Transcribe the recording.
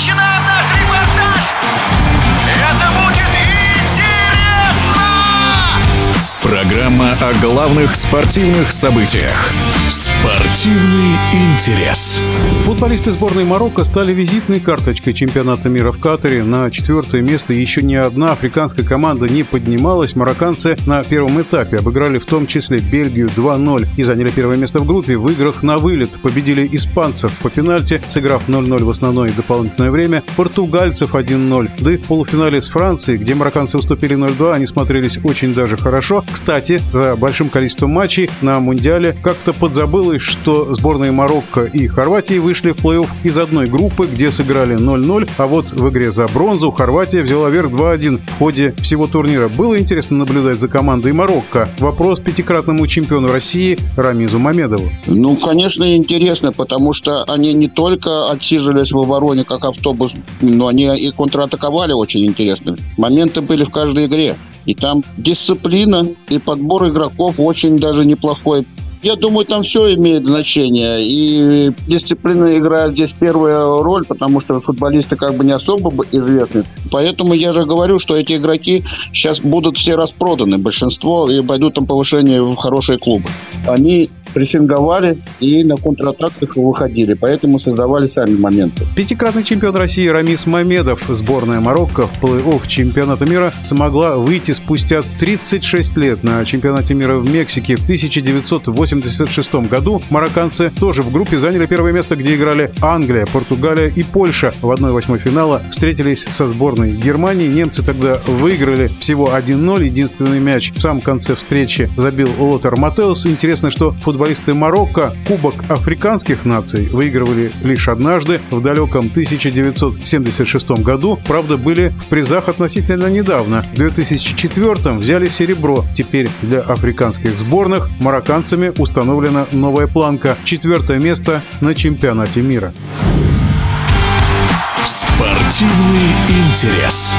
Imagina Программа о главных спортивных событиях. Спортивный интерес. Футболисты сборной Марокко стали визитной карточкой чемпионата мира в Катаре. На четвертое место еще ни одна африканская команда не поднималась. Марокканцы на первом этапе обыграли в том числе Бельгию 2-0 и заняли первое место в группе. В играх на вылет победили испанцев по пенальти, сыграв 0-0 в основное и дополнительное время, португальцев 1-0. Да и в полуфинале с Францией, где марокканцы уступили 0-2, они смотрелись очень даже хорошо. Кстати, за большим количеством матчей на Мундиале как-то подзабылось, что сборные Марокко и Хорватии вышли в плей-офф из одной группы, где сыграли 0-0, а вот в игре за бронзу Хорватия взяла верх 2-1 в ходе всего турнира. Было интересно наблюдать за командой Марокко. Вопрос пятикратному чемпиону России Рамизу Мамедову. Ну, конечно, интересно, потому что они не только отсиживались в обороне, как автобус, но они и контратаковали очень интересно. Моменты были в каждой игре. И там дисциплина и подбор игроков очень даже неплохой. Я думаю, там все имеет значение. И дисциплина играет здесь первую роль, потому что футболисты как бы не особо известны. Поэтому я же говорю, что эти игроки сейчас будут все распроданы, большинство, и пойдут там повышение в хорошие клубы. Они прессинговали и на контратаках выходили, поэтому создавали сами моменты. Пятикратный чемпион России Рамис Мамедов, сборная Марокко в плей-офф чемпионата мира смогла выйти спустя 36 лет на чемпионате мира в Мексике в 1986 году. Марокканцы тоже в группе заняли первое место, где играли Англия, Португалия и Польша. В 1-8 финала встретились со сборной Германии. Немцы тогда выиграли всего 1-0. Единственный мяч в самом конце встречи забил Лотер Матеус. Интересно, что футбол футболисты Марокко Кубок африканских наций выигрывали лишь однажды в далеком 1976 году. Правда, были в призах относительно недавно. В 2004 взяли серебро. Теперь для африканских сборных марокканцами установлена новая планка. Четвертое место на чемпионате мира. Спортивный интерес.